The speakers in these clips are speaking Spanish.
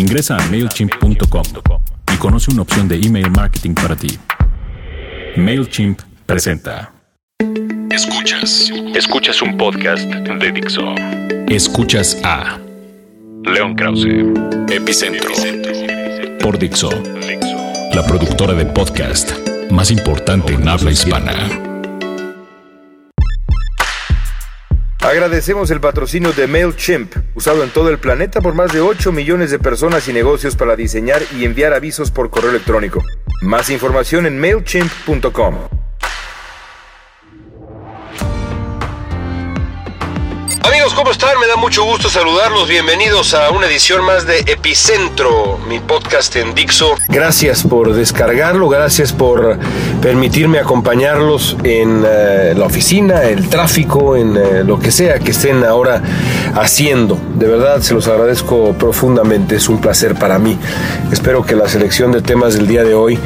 Ingresa a MailChimp.com y conoce una opción de email marketing para ti. MailChimp presenta. Escuchas. Escuchas un podcast de Dixo. Escuchas a León Krause. Epicentro. por Dixo, la productora de podcast más importante en habla hispana. Agradecemos el patrocinio de MailChimp, usado en todo el planeta por más de 8 millones de personas y negocios para diseñar y enviar avisos por correo electrónico. Más información en MailChimp.com. Amigos, ¿cómo están? Me da mucho gusto saludarlos. Bienvenidos a una edición más de Epicentro, mi podcast en Dixo. Gracias por descargarlo, gracias por permitirme acompañarlos en eh, la oficina, el tráfico, en eh, lo que sea que estén ahora haciendo. De verdad, se los agradezco profundamente, es un placer para mí. Espero que la selección de temas del día de hoy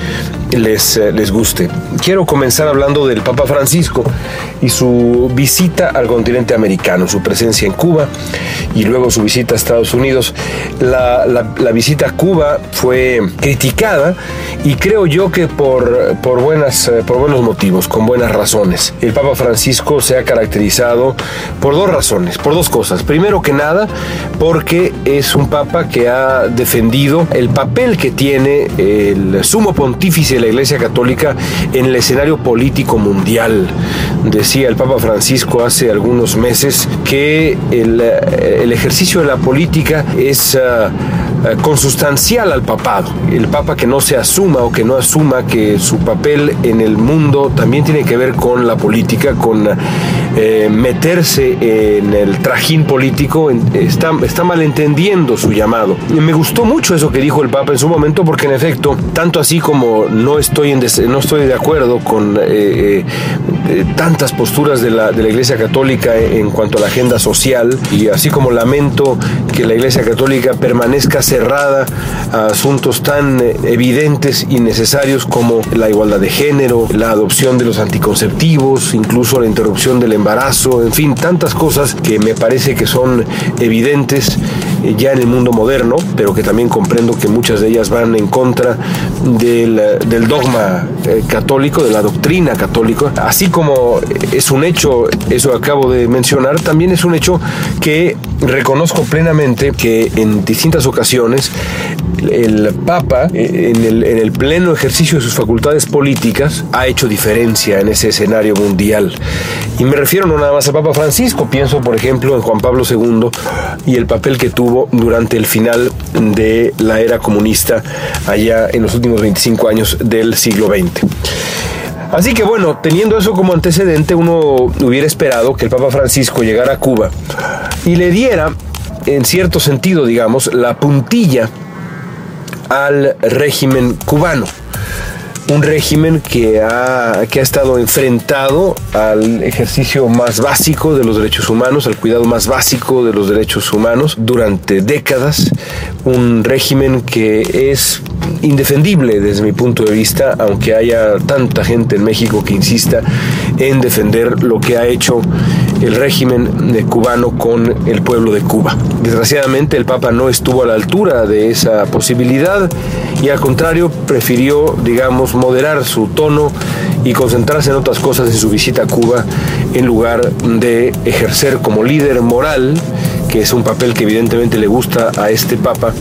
les, eh, les guste. Quiero comenzar hablando del Papa Francisco y su visita al continente americano, su presencia en Cuba y luego su visita a Estados Unidos. La, la- visita a Cuba fue criticada y creo yo que por, por, buenas, eh, por buenos motivos, con buenas razones. El Papa Francisco se ha caracterizado por dos razones, por dos cosas. Primero que nada, porque es un Papa que ha defendido el papel que tiene el sumo pontífice la Iglesia Católica en el escenario político mundial. Decía el Papa Francisco hace algunos meses que el, eh, el ejercicio de la política es ah, consustancial al papado. El Papa que no se asuma o que no asuma que su papel en el mundo también tiene que ver con la política, con eh, meterse en el trajín político, en- está, está malentendiendo su llamado. Y me gustó mucho eso que dijo el Papa en su momento, porque en efecto, tanto así como no estoy, en des- no estoy de acuerdo con eh, eh, eh, tantas posturas de la, de la Iglesia Católica en cuanto a la agenda social, y así como lamento que la Iglesia Católica permanezca cerrada a asuntos tan eh, evidentes y necesarios como la igualdad de género, la adopción de los anticonceptivos, incluso la interrupción del embarazo, en fin, tantas cosas que me parece que son evidentes ya en el mundo moderno, pero que también comprendo que muchas de ellas van en contra del, dogma eh, católico, de la doctrina católica, así como es un hecho, eso acabo de mencionar, también es un hecho que reconozco plenamente que en distintas ocasiones el Papa, eh, en el, en el pleno ejercicio de sus facultades políticas, ha hecho diferencia en ese escenario mundial. Y me refiero no nada más al Papa Francisco, pienso por ejemplo en Juan Pablo II y el papel que tuvo durante el final de la era comunista allá en los últimos 25 años del siglo XX. Así que bueno, teniendo eso como antecedente, uno hubiera esperado que el Papa Francisco llegara a Cuba y le diera, en cierto sentido, digamos, la puntilla al régimen cubano. Un régimen que ha, que ha estado enfrentado al ejercicio más básico de los derechos humanos, al cuidado más básico de los derechos humanos durante décadas. Un régimen que es indefendible desde mi punto de vista, aunque haya tanta gente en México que insista en defender lo que ha hecho el régimen cubano con el pueblo de Cuba. Desgraciadamente el Papa no estuvo a la altura de esa posibilidad y al contrario prefirió, digamos, moderar su tono y concentrarse en otras cosas en su visita a Cuba en lugar de ejercer como líder moral, que es un papel que evidentemente le gusta a este Papa,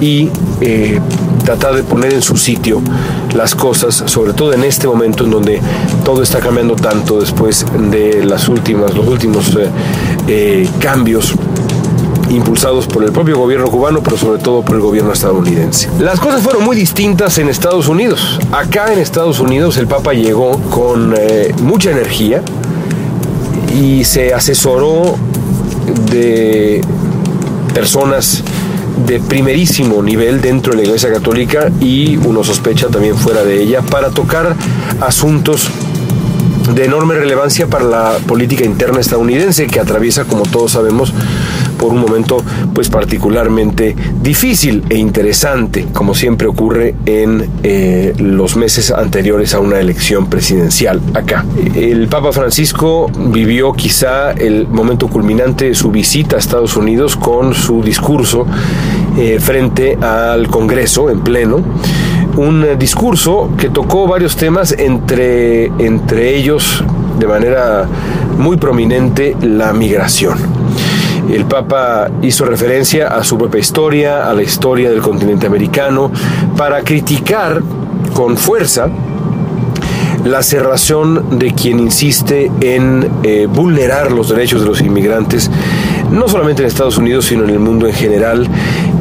y eh, tratar de poner en su sitio las cosas, sobre todo en este momento en donde todo está cambiando tanto después de las últimas, los últimos eh, eh, cambios impulsados por el propio gobierno cubano, pero sobre todo por el gobierno estadounidense. Las cosas fueron muy distintas en Estados Unidos. Acá en Estados Unidos el Papa llegó con eh, mucha energía y se asesoró de personas de primerísimo nivel dentro de la Iglesia Católica y uno sospecha también fuera de ella para tocar asuntos de enorme relevancia para la política interna estadounidense que atraviesa, como todos sabemos, por un momento pues particularmente difícil e interesante, como siempre ocurre en eh, los meses anteriores a una elección presidencial acá. El Papa Francisco vivió quizá el momento culminante de su visita a Estados Unidos con su discurso eh, frente al Congreso en pleno un discurso que tocó varios temas, entre, entre ellos de manera muy prominente la migración. El Papa hizo referencia a su propia historia, a la historia del continente americano, para criticar con fuerza la cerración de quien insiste en eh, vulnerar los derechos de los inmigrantes, no solamente en Estados Unidos, sino en el mundo en general,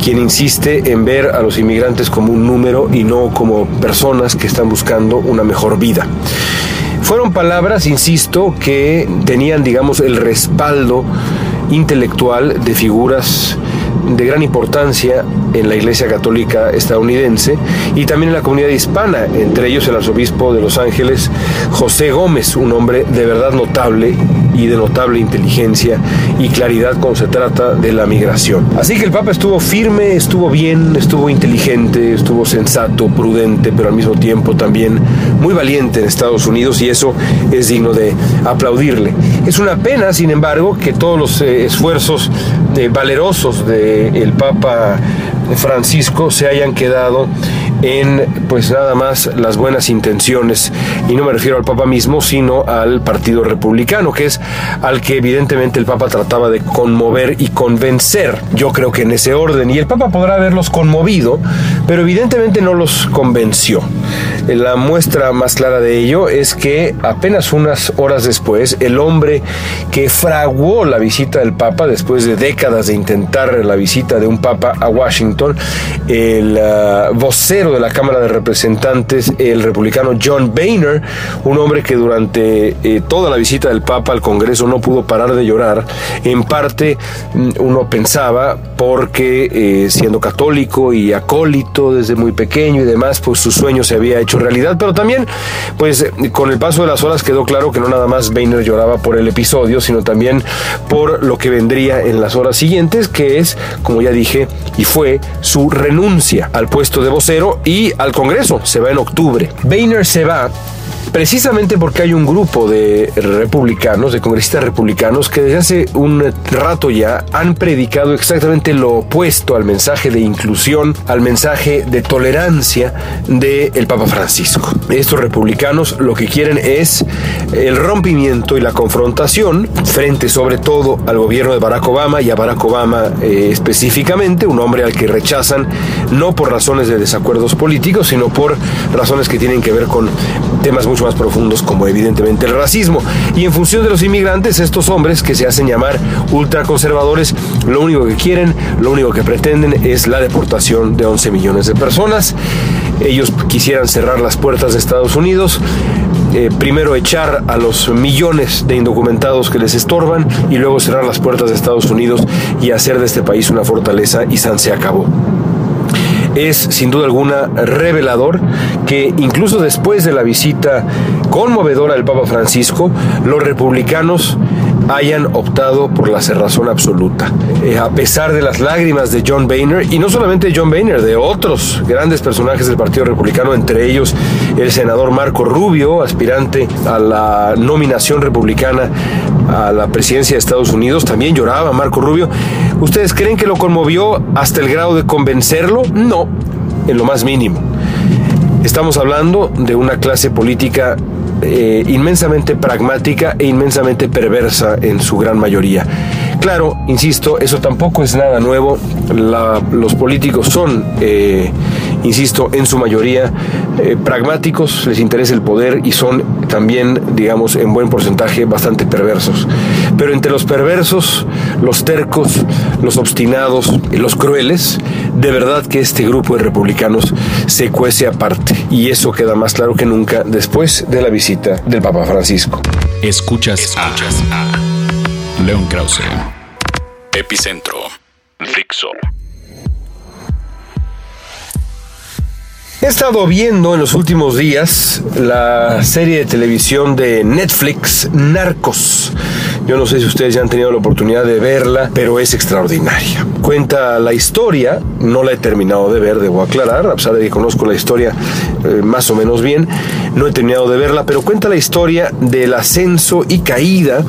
quien insiste en ver a los inmigrantes como un número y no como personas que están buscando una mejor vida. Fueron palabras, insisto, que tenían, digamos, el respaldo intelectual de figuras de gran importancia en la Iglesia Católica estadounidense y también en la comunidad hispana, entre ellos el arzobispo de Los Ángeles, José Gómez, un hombre de verdad notable y de notable inteligencia y claridad cuando se trata de la migración. Así que el Papa estuvo firme, estuvo bien, estuvo inteligente, estuvo sensato, prudente, pero al mismo tiempo también muy valiente en Estados Unidos y eso es digno de aplaudirle. Es una pena, sin embargo, que todos los eh, esfuerzos eh, valerosos del Papa Francisco se hayan quedado en pues nada más las buenas intenciones. Y no me refiero al Papa mismo sino al Partido Republicano que es al que evidentemente el Papa trataba de conmover y convencer yo creo que en ese orden. Y el Papa podrá haberlos conmovido pero evidentemente no los convenció la muestra más clara de ello es que apenas unas horas después el hombre que fraguó la visita del Papa después de décadas de intentar la visita de un Papa a Washington el uh, vocero de la Cámara de Representantes, el republicano John Boehner, un hombre que durante eh, toda la visita del Papa al Congreso no pudo parar de llorar, en parte mm, uno pensaba porque eh, siendo católico y acólito desde muy pequeño y demás, pues su sueño se había hecho realidad, pero también pues con el paso de las horas quedó claro que no nada más Boehner lloraba por el episodio, sino también por lo que vendría en las horas siguientes, que es, como ya dije, y fue su renuncia al puesto de vocero y al Congreso. Se va en octubre. Boehner se va precisamente porque hay un grupo de republicanos, de congresistas republicanos, que desde hace un rato ya han predicado exactamente lo opuesto al mensaje de inclusión, al mensaje de tolerancia del Papa Francisco. Estos republicanos lo que quieren es el rompimiento y la confrontación frente sobre todo al gobierno de Barack Obama y a Barack Obama eh, específicamente, un hombre al que rechazan no por razones de desacuerdos políticos, sino por razones que tienen que ver con temas más profundos como evidentemente el racismo. Y en función de los inmigrantes, estos hombres que se hacen llamar ultraconservadores, lo único que quieren, lo único que pretenden es la deportación de 11 millones de personas. Ellos quisieran cerrar las puertas de Estados Unidos, eh, primero echar a los millones de indocumentados que les estorban y luego cerrar las puertas de Estados Unidos y hacer de este país una fortaleza y San se acabó es sin duda alguna revelador que incluso después de la visita conmovedora del Papa Francisco, los republicanos hayan optado por la cerrazón absoluta. Eh, a pesar de las lágrimas de John Boehner, y no solamente John Boehner, de otros grandes personajes del Partido Republicano, entre ellos el senador Marco Rubio, aspirante a la nominación republicana a la presidencia de Estados Unidos, también lloraba Marco Rubio. ¿Ustedes creen que lo conmovió hasta el grado de convencerlo? No, en lo más mínimo. Estamos hablando de una clase política eh, inmensamente pragmática e inmensamente perversa en su gran mayoría. Claro, insisto, eso tampoco es nada nuevo. los políticos son, eh, insisto, en su mayoría eh, pragmáticos, les interesa el poder y son también, digamos, en buen porcentaje bastante perversos. Pero entre los perversos, los tercos, los obstinados los crueles, de verdad que este grupo de republicanos se cuece aparte. Y eso queda más claro que nunca después de la visita del Papa Francisco. Escuchas, Escuchas a León Krause. Epicentro. Dixo. He estado viendo en los últimos días la serie de televisión de Netflix Narcos, Yo no sé si ustedes ya han tenido la oportunidad de verla, pero es extraordinaria. Cuenta la historia, no la he terminado de ver, debo aclarar, a pesar de que conozco la historia eh, más o menos bien, no he terminado de verla, pero cuenta la historia del ascenso y caída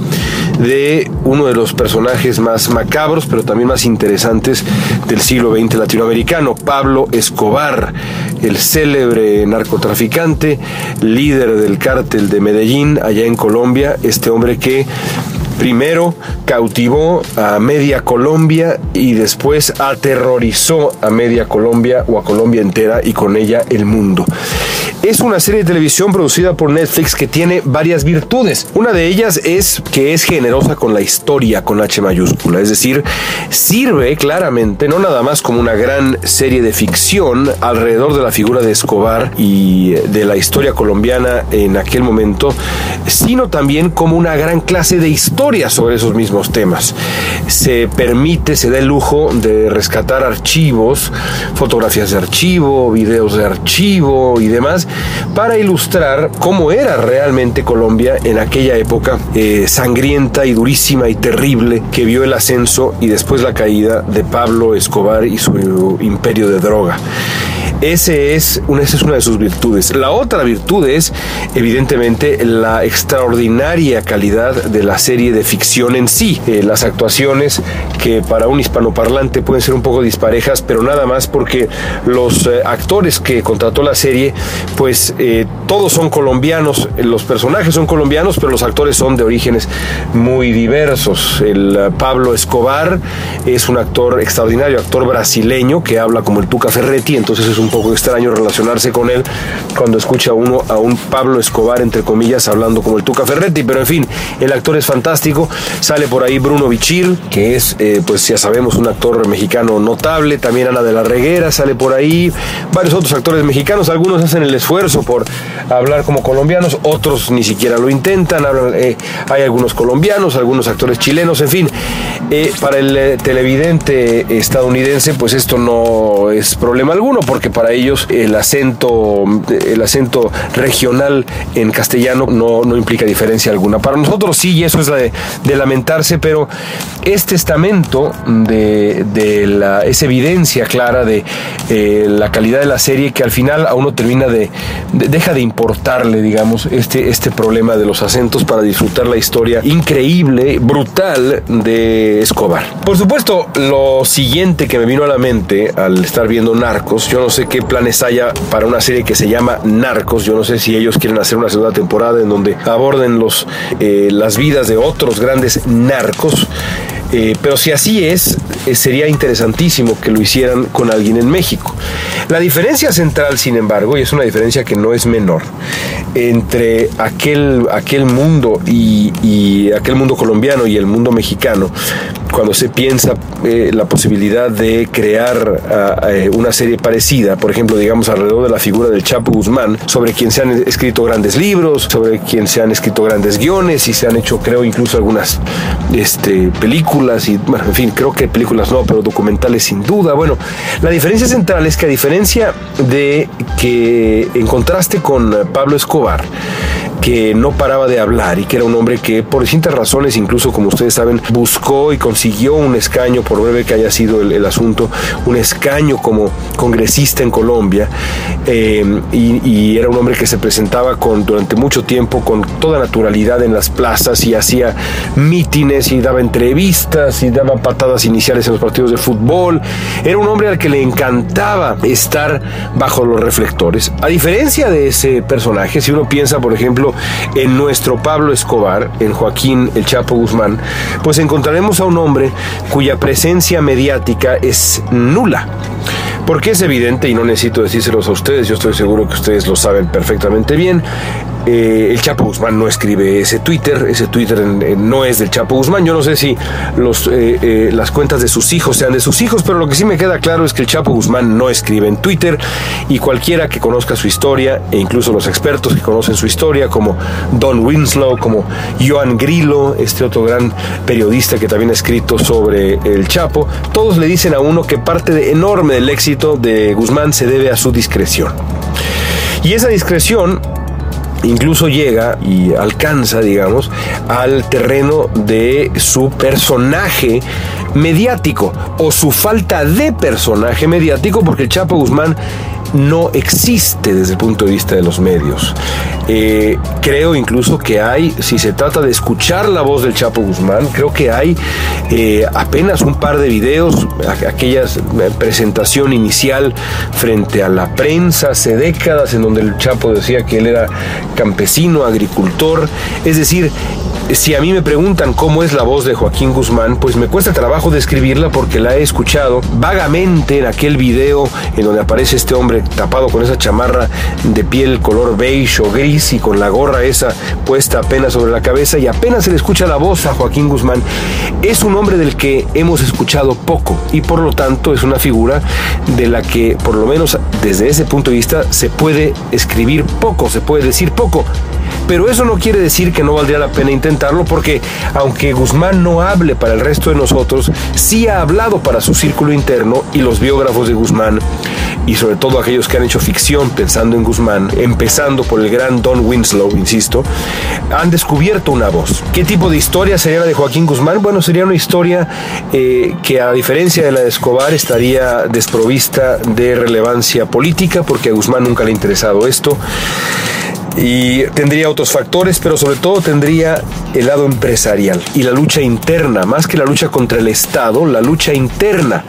de uno de los personajes más macabros, pero también más interesantes del siglo XX latinoamericano, Pablo Escobar, el célebre narcotraficante, líder del cártel de Medellín, allá en Colombia, este hombre que primero cautivó a media Colombia y después aterrorizó a media Colombia o a Colombia entera y con ella el mundo. Es una serie de televisión producida por Netflix que tiene varias virtudes. Una de ellas es que es generosa con la historia con H mayúscula, es decir, sirve claramente no nada más como una gran serie de ficción alrededor de la figura de Escobar y de la historia colombiana en aquel momento, sino también como una gran clase de historia sobre esos mismos temas. Se permite, se da el lujo de rescatar archivos, fotografías de archivo, videos de archivo y demás para ilustrar cómo era realmente Colombia en aquella época eh, sangrienta y durísima y terrible que vio el ascenso y después la caída de Pablo Escobar y su imperio de droga. Ese es una, esa es una de sus virtudes. La otra virtud es, evidentemente, la extraordinaria calidad de la serie de ficción en sí. Eh, las actuaciones que para un hispanoparlante pueden ser un poco disparejas, pero nada más porque los eh, actores que contrató la serie, pues eh, todos son colombianos, los personajes son colombianos, pero los actores son de orígenes muy diversos. El Pablo Escobar es un actor extraordinario, actor brasileño que habla como el Tuca Ferretti, entonces es un poco extraño relacionarse con él cuando escucha uno a un Pablo Escobar, entre comillas, hablando como el Tuca Ferretti, pero en fin, el actor es fantástico. Sale por ahí Bruno Bichir, que es, eh, pues ya sabemos, un actor mexicano notable. También Ana de la Reguera sale por ahí. Varios otros actores mexicanos, algunos hacen el esfuerzo por hablar como colombianos, otros ni siquiera lo intentan. Eh, hay algunos colombianos, algunos actores chilenos, en fin. Eh, para el televidente estadounidense, pues esto no es problema alguno, porque para ellos el acento, el acento regional en castellano no, no implica diferencia alguna. Para nosotros sí, y eso es de, de lamentarse, pero es testamento de, de la, es evidencia clara de eh, la calidad de la serie que al final a uno termina de, de, deja de importarle, digamos, este, este problema de los acentos para disfrutar la historia increíble, brutal de Escobar. Por supuesto, lo siguiente que me vino a la mente al estar viendo Narcos, yo no sé qué planes haya para una serie que se llama Narcos. Yo no sé si ellos quieren hacer una segunda temporada en donde aborden los, eh, las vidas de otros grandes narcos. Eh, pero si así es, eh, sería interesantísimo que lo hicieran con alguien en México. La diferencia central, sin embargo, y es una diferencia que no es menor, entre aquel, aquel mundo y, y aquel mundo colombiano y el mundo mexicano, cuando se piensa eh, la posibilidad de crear uh, una serie parecida, por ejemplo, digamos, alrededor de la figura del Chapo Guzmán, sobre quien se han escrito grandes libros, sobre quien se han escrito grandes guiones y se han hecho, creo, incluso algunas este, películas y, bueno, en fin, creo que películas no, pero documentales sin duda. Bueno, la diferencia central es que a diferencia de que en contraste con Pablo Escobar, que no paraba de hablar y que era un hombre que por distintas razones, incluso como ustedes saben, buscó y consiguió un escaño, por breve que haya sido el, asunto, un escaño como congresista en Colombia eh, y, y, era un hombre que se presentaba con, durante mucho tiempo con toda naturalidad en las plazas y hacía mítines y daba entrevistas y daba patadas iniciales en los partidos de fútbol. Era un hombre al que le encantaba estar bajo los reflectores. A diferencia de ese personaje, si uno piensa, por ejemplo, en nuestro Pablo Escobar, en Joaquín el Chapo Guzmán, pues encontraremos a un hombre cuya presencia mediática es nula. Porque es evidente, y no necesito decírselos a ustedes, yo estoy seguro que ustedes lo saben perfectamente bien, eh, el Chapo Guzmán no escribe ese Twitter, ese Twitter no es del Chapo Guzmán. Yo no sé si eh, eh, las cuentas de sus hijos sean de sus hijos, pero lo que sí me queda claro es que el Chapo Guzmán no escribe en Twitter y cualquiera que conozca su historia, e incluso los expertos que conocen su historia, como Don Winslow, como Joan Grillo, este otro gran periodista que también ha escrito sobre el Chapo, todos le dicen a uno que parte enorme del éxito de Guzmán se debe a su discreción. Y esa discreción incluso llega y alcanza, digamos, al terreno de su personaje mediático o su falta de personaje mediático, porque el Chapo Guzmán no existe desde el punto de vista de los medios. Eh, creo incluso que hay, si se trata de escuchar la voz del Chapo Guzmán, creo que hay eh, apenas un par de videos, aquella eh, presentación inicial frente a la prensa hace décadas en donde el Chapo decía que él era campesino, agricultor, es decir, si a mí me preguntan cómo es la voz de Joaquín Guzmán, pues me cuesta trabajo describirla porque la he escuchado vagamente en aquel video en donde aparece este hombre tapado con esa chamarra de piel color beige o gris y con la gorra esa puesta apenas sobre la cabeza y apenas se le escucha la voz a Joaquín Guzmán. Es un hombre del que hemos escuchado poco y por lo tanto es una figura de la que por lo menos desde ese punto de vista se puede escribir poco, se puede decir poco. Pero eso no quiere decir que no valdría la pena intentarlo porque aunque Guzmán no hable para el resto de nosotros, sí ha hablado para su círculo interno y los biógrafos de Guzmán y sobre todo aquellos que han hecho ficción pensando en Guzmán, empezando por el gran Don Winslow, insisto, han descubierto una voz. ¿Qué tipo de historia sería la de Joaquín Guzmán? Bueno, sería una historia eh, que a diferencia de la de Escobar estaría desprovista de relevancia política porque a Guzmán nunca le ha interesado esto y tendría otros factores, pero sobre todo tendría el lado empresarial y la lucha interna, más que la lucha contra el Estado, la lucha interna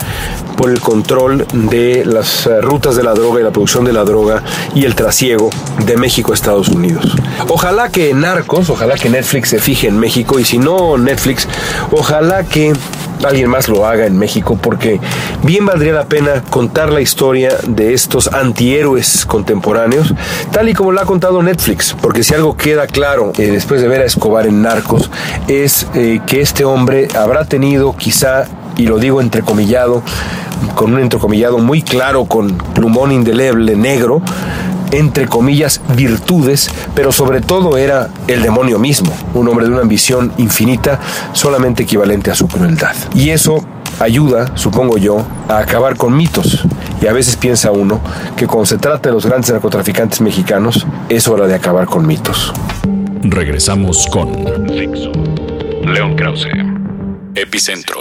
por el control de las eh, rutas de la droga y la producción de la droga y el trasiego de México a Estados Unidos. Ojalá que Narcos, ojalá que Netflix se fije en México y si no Netflix, ojalá que alguien más lo haga en México porque bien valdría la pena contar la historia de estos antihéroes contemporáneos tal y como lo ha contado Netflix porque si algo queda claro eh, después de ver a Escobar en Narcos es eh, que este hombre habrá tenido quizá y lo digo entrecomillado con un entrecomillado muy claro con plumón indeleble negro entre comillas, virtudes, pero sobre todo era el demonio mismo, un hombre de una ambición infinita, solamente equivalente a su crueldad. Y eso ayuda, supongo yo, a acabar con mitos. Y a veces piensa uno que cuando se trata de los grandes narcotraficantes mexicanos, es hora de acabar con mitos. Regresamos con León Krause, Epicentro.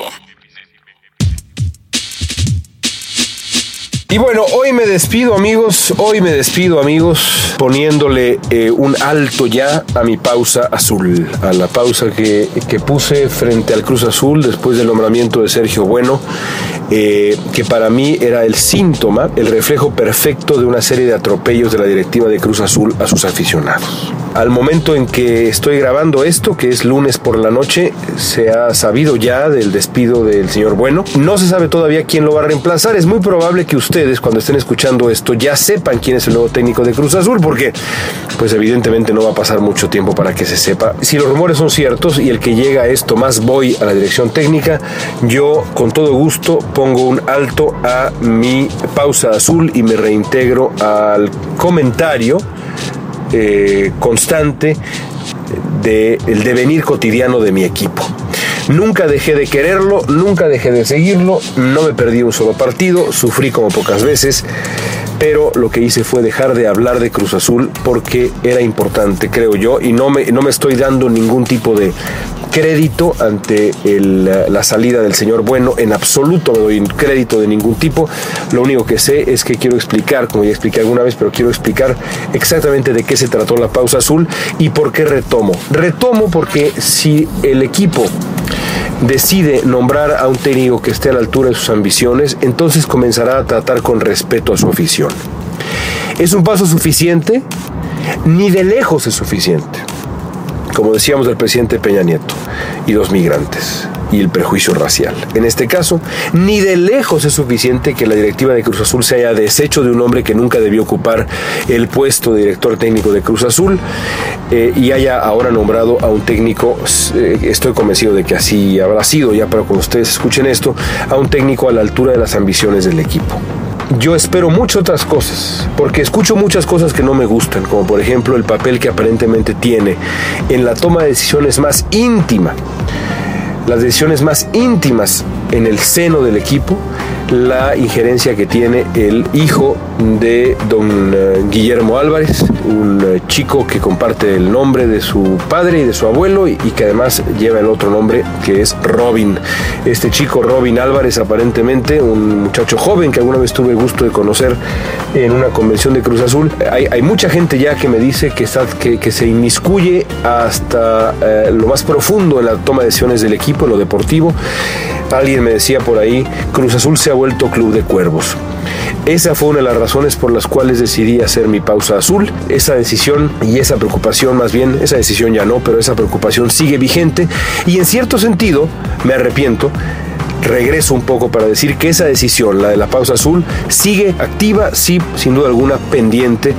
Y bueno, hoy me despido amigos, hoy me despido amigos poniéndole eh, un alto ya a mi pausa azul, a la pausa que, que, puse frente al Cruz Azul después del nombramiento de Sergio Bueno, eh, que para mí era el síntoma, el reflejo perfecto de una serie de atropellos de la directiva de Cruz Azul a sus aficionados. Al momento en que estoy grabando esto, que es lunes por la noche, se ha sabido ya del despido del señor Bueno. No se sabe todavía quién lo va a reemplazar. Es muy probable que ustedes, cuando estén escuchando esto, ya sepan quién es el nuevo técnico de Cruz Azul, porque pues evidentemente no va a pasar mucho tiempo para que se sepa. Si los rumores son ciertos y el que llega a esto más voy a la dirección técnica, yo con todo gusto pongo un alto a mi pausa azul y me reintegro al comentario eh, constante del el devenir cotidiano de mi equipo. Nunca dejé de quererlo, nunca dejé de seguirlo, no me perdí un solo partido, sufrí como pocas veces, pero lo que hice fue dejar de hablar de Cruz Azul porque era importante, creo yo, y no me, no me estoy dando ningún tipo de crédito ante la salida del señor Bueno, en absoluto no doy crédito de ningún tipo, lo único que sé es que quiero explicar, como ya expliqué alguna vez, pero quiero explicar exactamente de qué se trató la pausa azul y por qué retomo. Retomo porque si el equipo decide nombrar a un técnico que esté a la altura de sus ambiciones, entonces comenzará a tratar con respeto a su afición. ¿Es un paso suficiente? Ni de lejos es suficiente como decíamos del presidente Peña Nieto, y los migrantes y el prejuicio racial. En este caso, ni de lejos es suficiente que la directiva de Cruz Azul se haya deshecho de un hombre que nunca debió ocupar el puesto de director técnico de Cruz Azul eh, y haya ahora nombrado a un técnico, eh, estoy convencido de que así habrá sido ya, pero cuando ustedes escuchen esto, a un técnico a la altura de las ambiciones del equipo yo espero muchas otras cosas, porque escucho muchas cosas que no me gustan, como por ejemplo el papel que aparentemente tiene en la toma de decisiones más íntima las decisiones más íntimas en el seno del equipo la injerencia que tiene el hijo de don eh, Guillermo Álvarez, un eh, chico que comparte el nombre de su padre y de su abuelo y, que además lleva el otro nombre que es Robin. Este chico Robin Álvarez aparentemente, un muchacho joven que alguna vez tuve el gusto de conocer en una convención de Cruz Azul. Hay, mucha gente ya que me dice que, está, que, se inmiscuye hasta eh, lo más profundo en la toma de decisiones del equipo, lo deportivo. Alguien me decía por ahí, Cruz Azul se ha vuelto club de cuervos. Esa fue una de las razones por las cuales decidí hacer mi pausa azul. Esa decisión y esa preocupación, más bien, esa decisión ya no, pero esa preocupación sigue vigente y en cierto sentido me arrepiento regreso un poco para decir que esa decisión, la de la pausa azul, sigue activa, sí, sin duda alguna, pendiente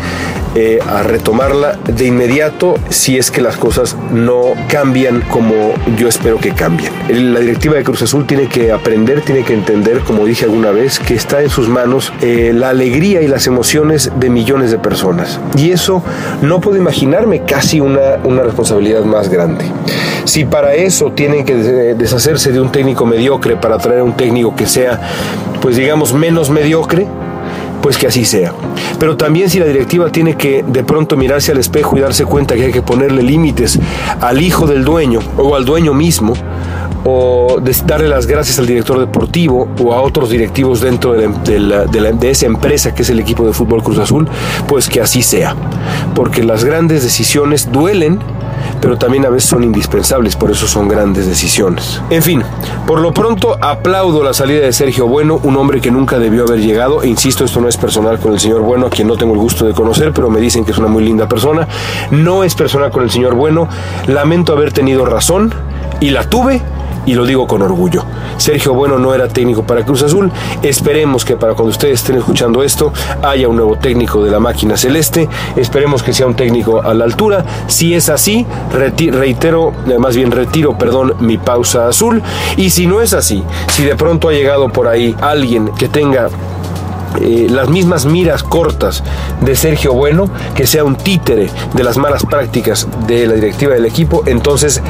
eh, a retomarla de inmediato si es que las cosas no cambian como yo espero que cambien. La directiva de Cruz Azul tiene que aprender, tiene que entender, como dije alguna vez, que está en sus manos eh, la alegría y las emociones de millones de personas. Y eso no puedo imaginarme casi una, una responsabilidad más grande. Si para eso tienen que deshacerse de un técnico mediocre para traer un técnico que sea, pues digamos, menos mediocre, pues que así sea. Pero también si la directiva tiene que de pronto mirarse al espejo y darse cuenta que hay que ponerle límites al hijo del dueño o al dueño mismo, o darle las gracias al director deportivo o a otros directivos dentro de, de, esa empresa que es el equipo de fútbol Cruz Azul, pues que así sea. Porque las grandes decisiones duelen pero también a veces son indispensables, por eso son grandes decisiones. En fin, por lo pronto aplaudo la salida de Sergio Bueno, un hombre que nunca debió haber llegado, insisto, esto no es personal con el señor Bueno, a quien no tengo el gusto de conocer, pero me dicen que es una muy linda persona. No es personal con el señor Bueno, lamento haber tenido razón y la tuve y lo digo con orgullo. Sergio Bueno no era técnico para Cruz Azul. Esperemos que para cuando ustedes estén escuchando esto haya un nuevo técnico de la máquina celeste. Esperemos que sea un técnico a la altura. Si es así, reitero, eh, más bien retiro, perdón, mi pausa azul. Y si no es así, si de pronto ha llegado por ahí alguien que tenga eh, las mismas miras cortas de Sergio Bueno, que sea un títere de las malas prácticas de la directiva del equipo, entonces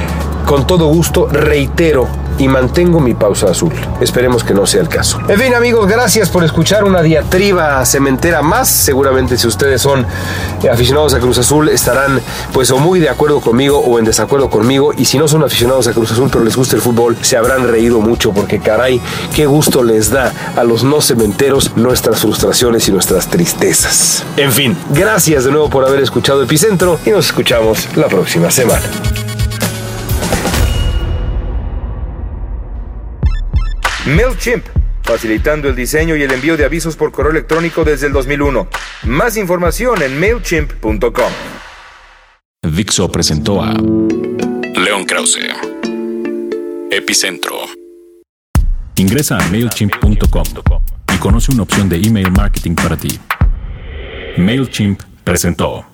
con todo gusto reitero y mantengo mi pausa azul. Esperemos que no sea el caso. En fin, amigos, gracias por escuchar una diatriba cementera más. Seguramente si ustedes son aficionados a Cruz Azul estarán pues o muy de acuerdo conmigo o en desacuerdo conmigo y si no son aficionados a Cruz Azul pero les gusta el fútbol, se habrán reído mucho porque caray, qué gusto les da a los no cementeros nuestras frustraciones y nuestras tristezas. En fin, gracias de nuevo por haber escuchado Epicentro y nos escuchamos la próxima semana. MailChimp, facilitando el diseño y el envío de avisos por correo electrónico desde el 2001. Más información en mailchimp.com. Dixo presentó a León Krause. Epicentro. Ingresa a mailchimp.com y conoce una opción de email marketing para ti. MailChimp presentó.